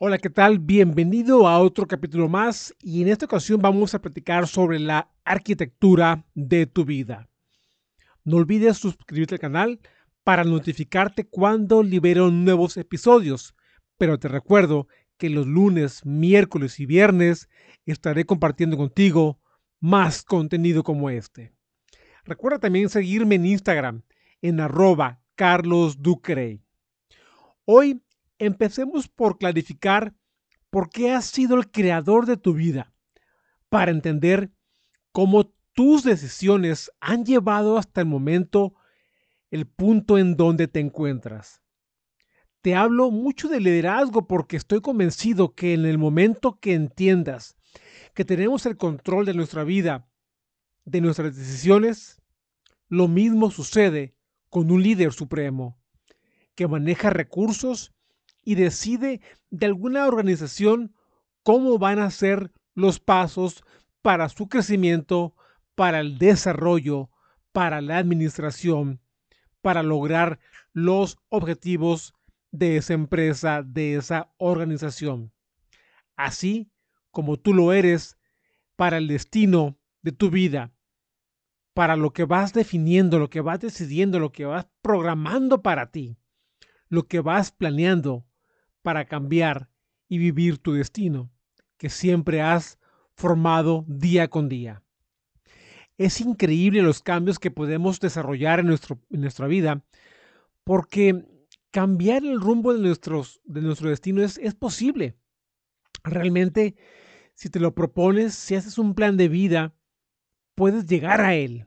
Hola, ¿qué tal? Bienvenido a otro capítulo más y en esta ocasión vamos a platicar sobre la arquitectura de tu vida. No olvides suscribirte al canal para notificarte cuando libero nuevos episodios, pero te recuerdo que los lunes, miércoles y viernes estaré compartiendo contigo más contenido como este. Recuerda también seguirme en Instagram en arroba carlosducrey. Hoy empecemos por clarificar por qué has sido el creador de tu vida, para entender cómo tus decisiones han llevado hasta el momento el punto en donde te encuentras. Te hablo mucho de liderazgo porque estoy convencido que en el momento que entiendas que tenemos el control de nuestra vida, de nuestras decisiones, lo mismo sucede con un líder supremo que maneja recursos y decide de alguna organización cómo van a ser los pasos para su crecimiento, para el desarrollo, para la administración, para lograr los objetivos de esa empresa, de esa organización. Así como tú lo eres para el destino de tu vida, para lo que vas definiendo, lo que vas decidiendo, lo que vas programando para ti, lo que vas planeando para cambiar y vivir tu destino, que siempre has formado día con día. Es increíble los cambios que podemos desarrollar en, nuestro, en nuestra vida, porque cambiar el rumbo de, nuestros, de nuestro destino es, es posible. Realmente, si te lo propones, si haces un plan de vida, puedes llegar a él.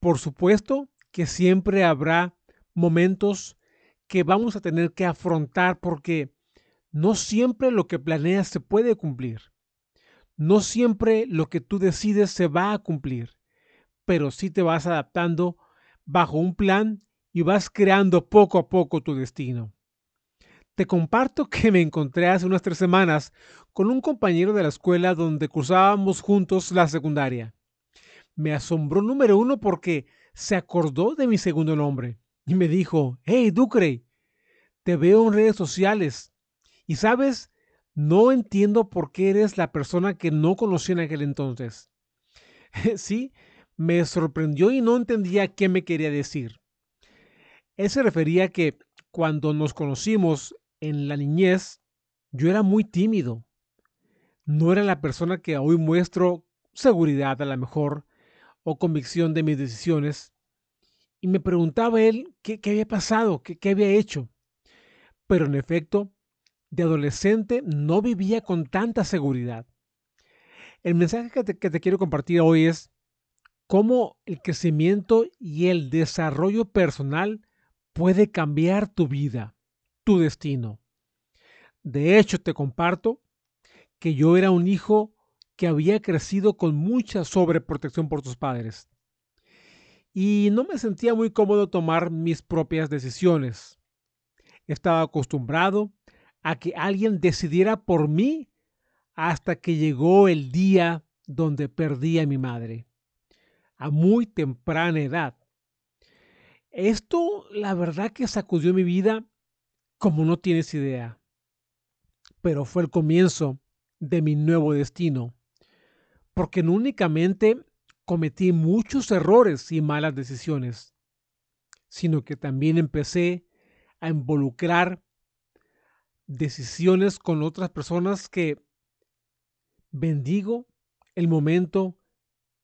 Por supuesto que siempre habrá momentos que vamos a tener que afrontar porque no siempre lo que planeas se puede cumplir. No siempre lo que tú decides se va a cumplir, pero sí te vas adaptando bajo un plan y vas creando poco a poco tu destino. Te comparto que me encontré hace unas tres semanas con un compañero de la escuela donde cursábamos juntos la secundaria. Me asombró número uno porque se acordó de mi segundo nombre y me dijo, hey Ducre, te veo en redes sociales y sabes, no entiendo por qué eres la persona que no conocí en aquel entonces. sí, me sorprendió y no entendía qué me quería decir. Él se refería a que cuando nos conocimos en la niñez, yo era muy tímido. No era la persona que hoy muestro seguridad a lo mejor o convicción de mis decisiones y me preguntaba él qué, había pasado, qué, qué había hecho. Pero en efecto, de adolescente no vivía con tanta seguridad. El mensaje que te, que te quiero compartir hoy es cómo el crecimiento y el desarrollo personal puede cambiar tu vida, tu destino. De hecho, te comparto que yo era un hijo que había crecido con mucha sobreprotección por tus padres y no me sentía muy cómodo tomar mis propias decisiones. Estaba acostumbrado a que alguien decidiera por mí hasta que llegó el día donde perdí a mi madre, a muy temprana edad. Esto, la verdad que sacudió mi vida como no tienes idea, pero fue el comienzo de mi nuevo destino, porque no únicamente cometí muchos errores y malas decisiones, sino que también empecé a involucrar decisiones con otras personas que bendigo el momento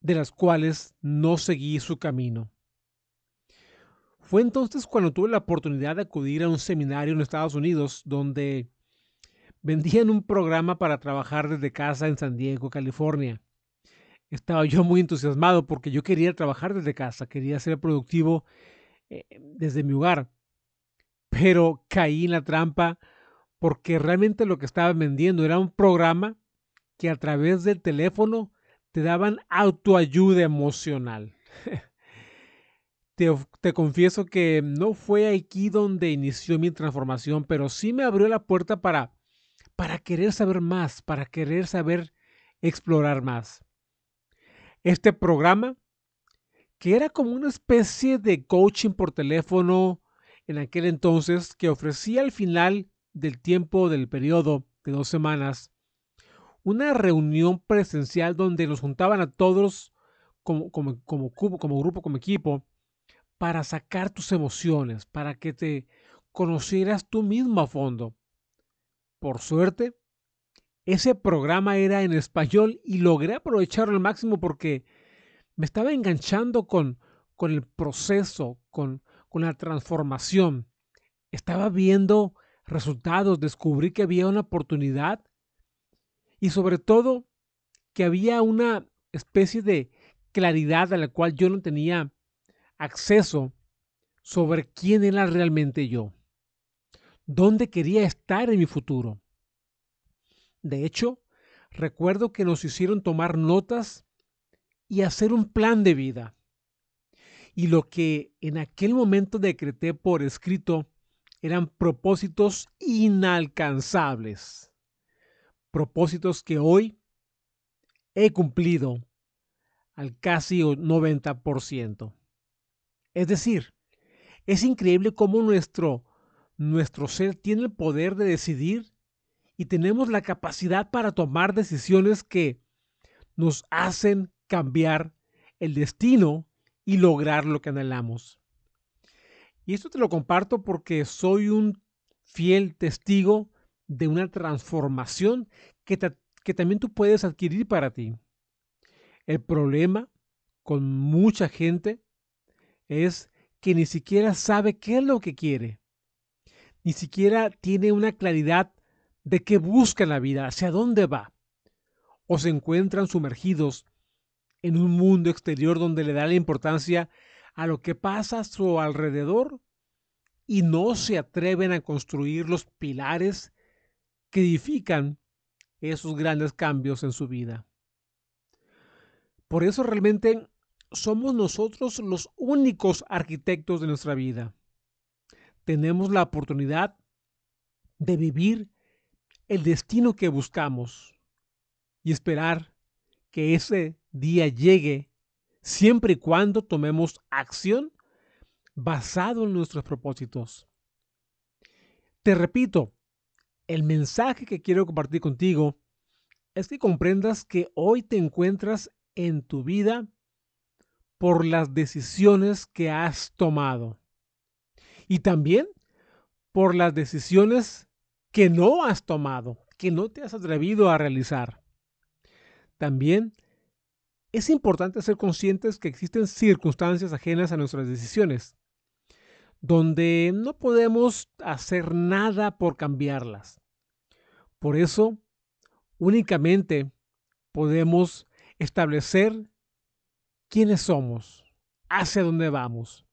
de las cuales no seguí su camino. Fue entonces cuando tuve la oportunidad de acudir a un seminario en Estados Unidos donde vendían un programa para trabajar desde casa en San Diego, California estaba yo muy entusiasmado porque yo quería trabajar desde casa, quería ser productivo eh, desde mi hogar. Pero caí en la trampa porque realmente lo que estaba vendiendo era un programa que a través del teléfono te daban autoayuda emocional. te, te, confieso que no fue aquí donde inició mi transformación, pero sí me abrió la puerta para, para querer saber más, para querer saber explorar más. Este programa, que era como una especie de coaching por teléfono en aquel entonces, que ofrecía al final del tiempo del periodo de dos semanas, una reunión presencial donde nos juntaban a todos como, como, grupo, como equipo, para sacar tus emociones, para que te conocieras tú mismo a fondo. Por suerte, ese programa era en español y logré aprovecharlo al máximo porque me estaba enganchando con, con el proceso, con, con la transformación. Estaba viendo resultados, descubrí que había una oportunidad y sobre todo que había una especie de claridad a la cual yo no tenía acceso sobre quién era realmente yo, dónde quería estar en mi futuro. De hecho, recuerdo que nos hicieron tomar notas y hacer un plan de vida. Y lo que en aquel momento decreté por escrito eran propósitos inalcanzables. Propósitos que hoy he cumplido al casi 90%. Es decir, es increíble cómo nuestro, nuestro ser tiene el poder de decidir y tenemos la capacidad para tomar decisiones que nos hacen cambiar el destino y lograr lo que anhelamos. Y esto te lo comparto porque soy un fiel testigo de una transformación que, que también tú puedes adquirir para ti. El problema con mucha gente es que ni siquiera sabe qué es lo que quiere. Ni siquiera tiene una claridad de qué busca en la vida, hacia dónde va. O se encuentran sumergidos en un mundo exterior donde le da la importancia a lo que pasa a su alrededor y no se atreven a construir los pilares que edifican esos grandes cambios en su vida. Por eso realmente somos nosotros los únicos arquitectos de nuestra vida. Tenemos la oportunidad de vivir el destino que buscamos y esperar que ese día llegue siempre y cuando tomemos acción basado en nuestros propósitos. Te repito, el mensaje que quiero compartir contigo es que comprendas que hoy te encuentras en tu vida por las decisiones que has tomado y también por las decisiones que no has tomado, que no te has atrevido a realizar. También es importante ser conscientes que existen circunstancias ajenas a nuestras decisiones, donde no podemos hacer nada por cambiarlas. Por eso, únicamente podemos establecer quiénes somos, hacia dónde vamos.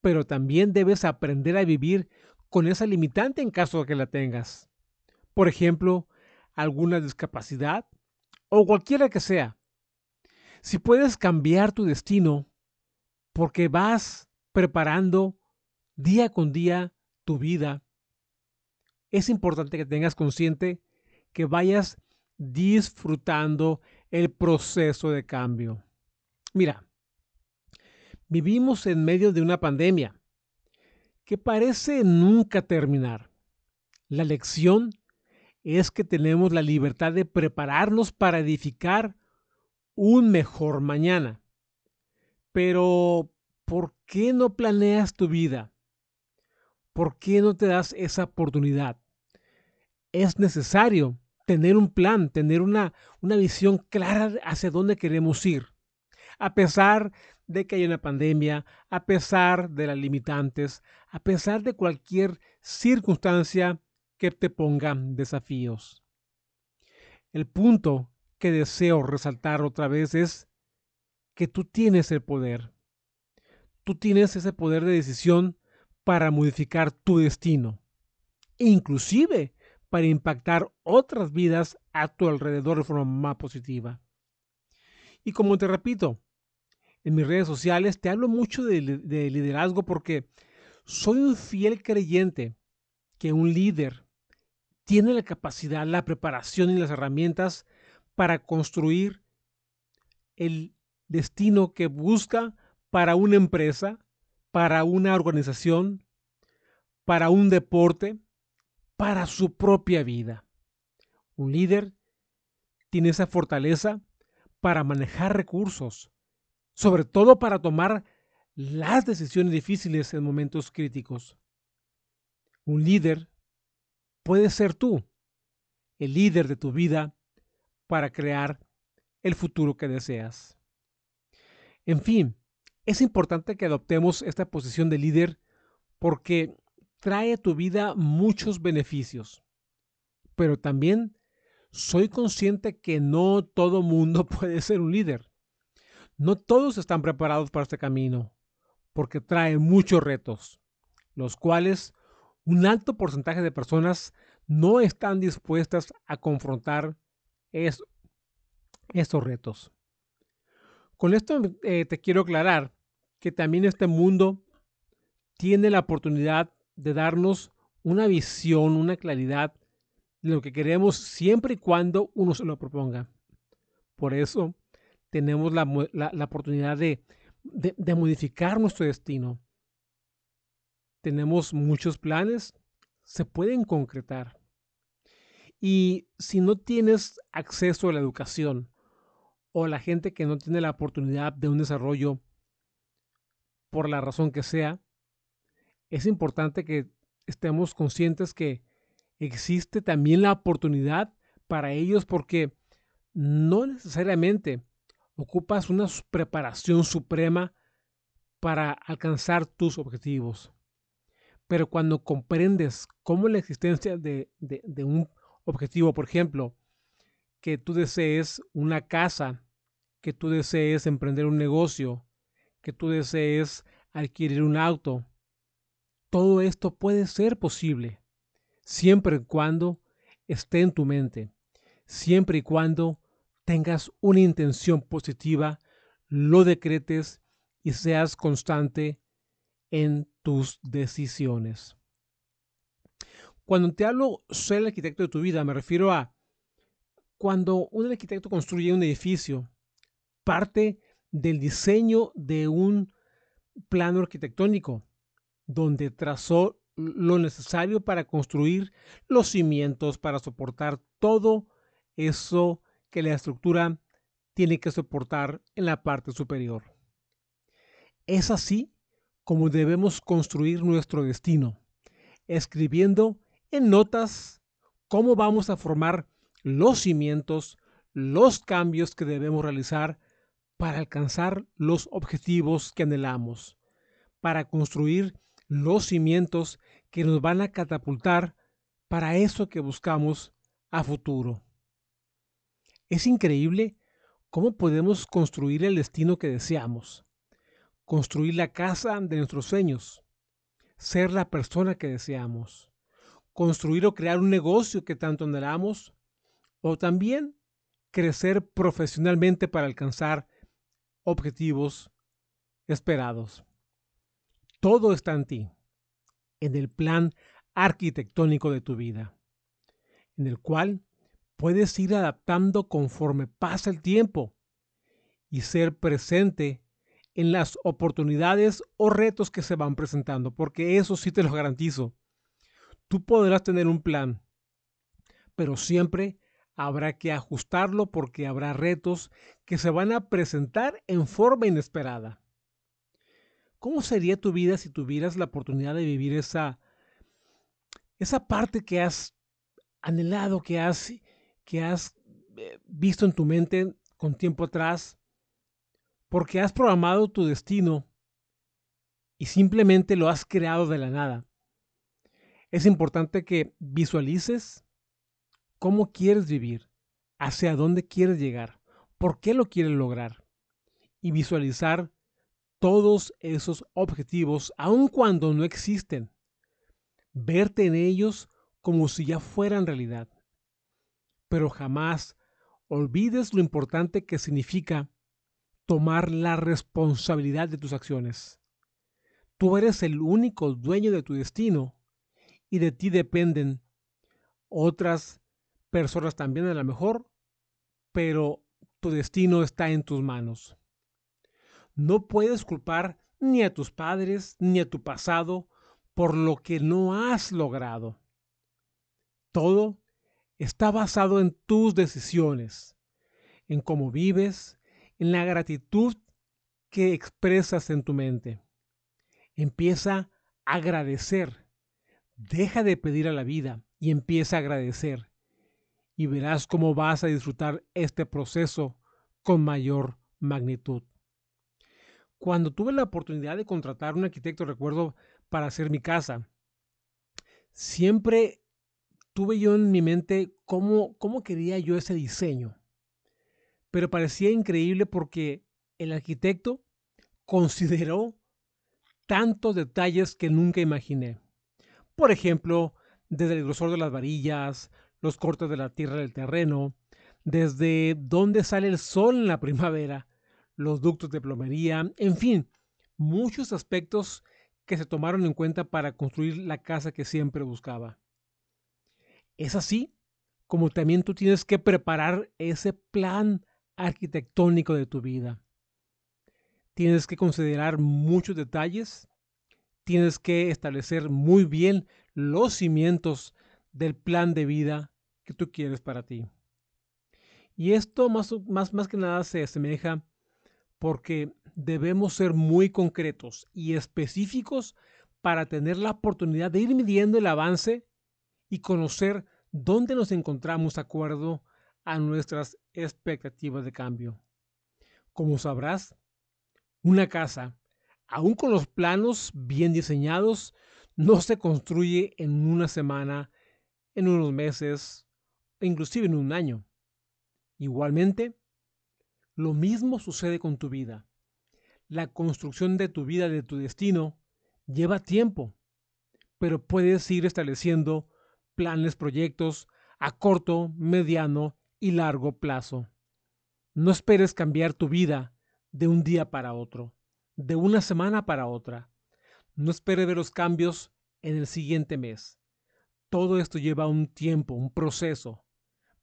Pero también debes aprender a vivir con esa limitante en caso de que la tengas. Por ejemplo, alguna discapacidad o cualquiera que sea. Si puedes cambiar tu destino porque vas preparando día con día tu vida, es importante que tengas consciente que vayas disfrutando el proceso de cambio. Mira, vivimos en medio de una pandemia que parece nunca terminar. La lección es que tenemos la libertad de prepararnos para edificar un mejor mañana. Pero, ¿por qué no planeas tu vida? ¿Por qué no te das esa oportunidad? Es necesario tener un plan, tener una, una visión clara hacia dónde queremos ir. A pesar de que hay una pandemia, a pesar de las limitantes, a pesar de cualquier circunstancia que te ponga desafíos. El punto que deseo resaltar otra vez es que tú tienes el poder. Tú tienes ese poder de decisión para modificar tu destino, inclusive para impactar otras vidas a tu alrededor de forma más positiva. Y como te repito, en mis redes sociales te hablo mucho de, de liderazgo porque soy un fiel creyente que un líder tiene la capacidad, la preparación y las herramientas para construir el destino que busca para una empresa, para una organización, para un deporte, para su propia vida. Un líder tiene esa fortaleza para manejar recursos, sobre todo para tomar las decisiones difíciles en momentos críticos. Un líder puede ser tú, el líder de tu vida, para crear el futuro que deseas. En fin, es importante que adoptemos esta posición de líder porque trae a tu vida muchos beneficios, pero también soy consciente que no todo mundo puede ser un líder. No todos están preparados para este camino, porque trae muchos retos, los cuales un alto porcentaje de personas no están dispuestas a confrontar estos retos. Con esto eh, te quiero aclarar que también este mundo tiene la oportunidad de darnos una visión, una claridad de lo que queremos siempre y cuando uno se lo proponga. Por eso tenemos la, oportunidad de, de modificar nuestro destino. Tenemos muchos planes, se pueden concretar. Y si no tienes acceso a la educación o la gente que no tiene la oportunidad de un desarrollo por la razón que sea, es importante que estemos conscientes que existe también la oportunidad para ellos porque no necesariamente ocupas una preparación suprema para alcanzar tus objetivos. Pero cuando comprendes cómo la existencia de, un objetivo, por ejemplo, que tú desees una casa, que tú desees emprender un negocio, que tú desees adquirir un auto, todo esto puede ser posible, siempre y cuando esté en tu mente, siempre y cuando tengas una intención positiva, lo decretes y seas constante en tus decisiones. Cuando te hablo, soy el arquitecto de tu vida, me refiero a cuando un arquitecto construye un edificio, parte del diseño de un plano arquitectónico donde trazó lo necesario para construir los cimientos, para soportar todo eso que la estructura tiene que soportar en la parte superior. Es así como debemos construir nuestro destino, escribiendo en notas cómo vamos a formar los cimientos, los cambios que debemos realizar para alcanzar los objetivos que anhelamos, para construir los cimientos que nos van a catapultar para eso que buscamos a futuro. Es increíble cómo podemos construir el destino que deseamos, construir la casa de nuestros sueños, ser la persona que deseamos, construir o crear un negocio que tanto anhelamos, o también crecer profesionalmente para alcanzar objetivos esperados. Todo está en ti, en el plan arquitectónico de tu vida, en el cual puedes ir adaptando conforme pasa el tiempo y ser presente en las oportunidades o retos que se van presentando, porque eso sí te lo garantizo. Tú podrás tener un plan, pero siempre habrá que ajustarlo porque habrá retos que se van a presentar en forma inesperada. ¿Cómo sería tu vida si tuvieras la oportunidad de vivir esa, esa parte que has anhelado, que has, que has eh, visto en tu mente con tiempo atrás? Porque has programado tu destino y simplemente lo has creado de la nada. Es importante que visualices cómo quieres vivir, hacia dónde quieres llegar, por qué lo quieres lograr y visualizar todos esos objetivos, aun cuando no existen. Verte en ellos como si ya fueran realidad. Pero jamás olvides lo importante que significa tomar la responsabilidad de tus acciones. Tú eres el único dueño de tu destino y de ti dependen otras personas también a lo mejor, pero tu destino está en tus manos. No puedes culpar ni a tus padres ni a tu pasado por lo que no has logrado. Todo está basado en tus decisiones, en cómo vives, en la gratitud que expresas en tu mente. Empieza a agradecer. Deja de pedir a la vida y empieza a agradecer. Y verás cómo vas a disfrutar este proceso con mayor magnitud. Cuando tuve la oportunidad de contratar un arquitecto, recuerdo, para hacer mi casa, siempre tuve yo en mi mente cómo, cómo quería yo ese diseño. Pero parecía increíble porque el arquitecto consideró tantos detalles que nunca imaginé. Por ejemplo, desde el grosor de las varillas, los cortes de la tierra del terreno, desde dónde sale el sol en la primavera, los ductos de plomería, en fin, muchos aspectos que se tomaron en cuenta para construir la casa que siempre buscaba. Es así como también tú tienes que preparar ese plan arquitectónico de tu vida. Tienes que considerar muchos detalles, tienes que establecer muy bien los cimientos del plan de vida que tú quieres para ti. Y esto más, más, más que nada se asemeja porque debemos ser muy concretos y específicos para tener la oportunidad de ir midiendo el avance y conocer dónde nos encontramos de acuerdo a nuestras expectativas de cambio. Como sabrás, una casa, aun con los planos bien diseñados, no se construye en una semana, en unos meses, inclusive en un año. Igualmente, lo mismo sucede con tu vida. La construcción de tu vida, de tu destino, lleva tiempo, pero puedes ir estableciendo planes, proyectos a corto, mediano y largo plazo. No esperes cambiar tu vida de un día para otro, de una semana para otra. No esperes ver los cambios en el siguiente mes. Todo esto lleva un tiempo, un proceso,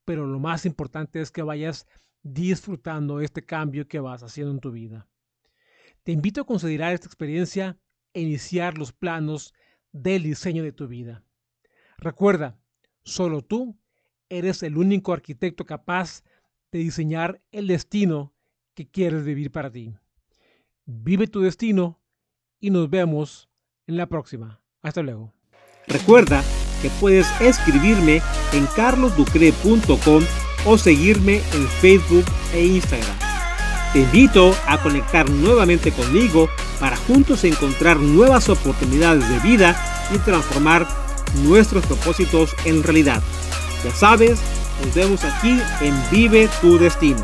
pero lo más importante es que vayas disfrutando este cambio que vas haciendo en tu vida. Te invito a considerar esta experiencia e iniciar los planos del diseño de tu vida. Recuerda, solo tú eres el único arquitecto capaz de diseñar el destino que quieres vivir para ti. Vive tu destino y nos vemos en la próxima. Hasta luego. Recuerda que puedes escribirme en carlosducre.com o seguirme en Facebook e Instagram. Te invito a conectar nuevamente conmigo para juntos encontrar nuevas oportunidades de vida y transformar nuestros propósitos en realidad. Ya sabes, nos vemos aquí en Vive tu Destino.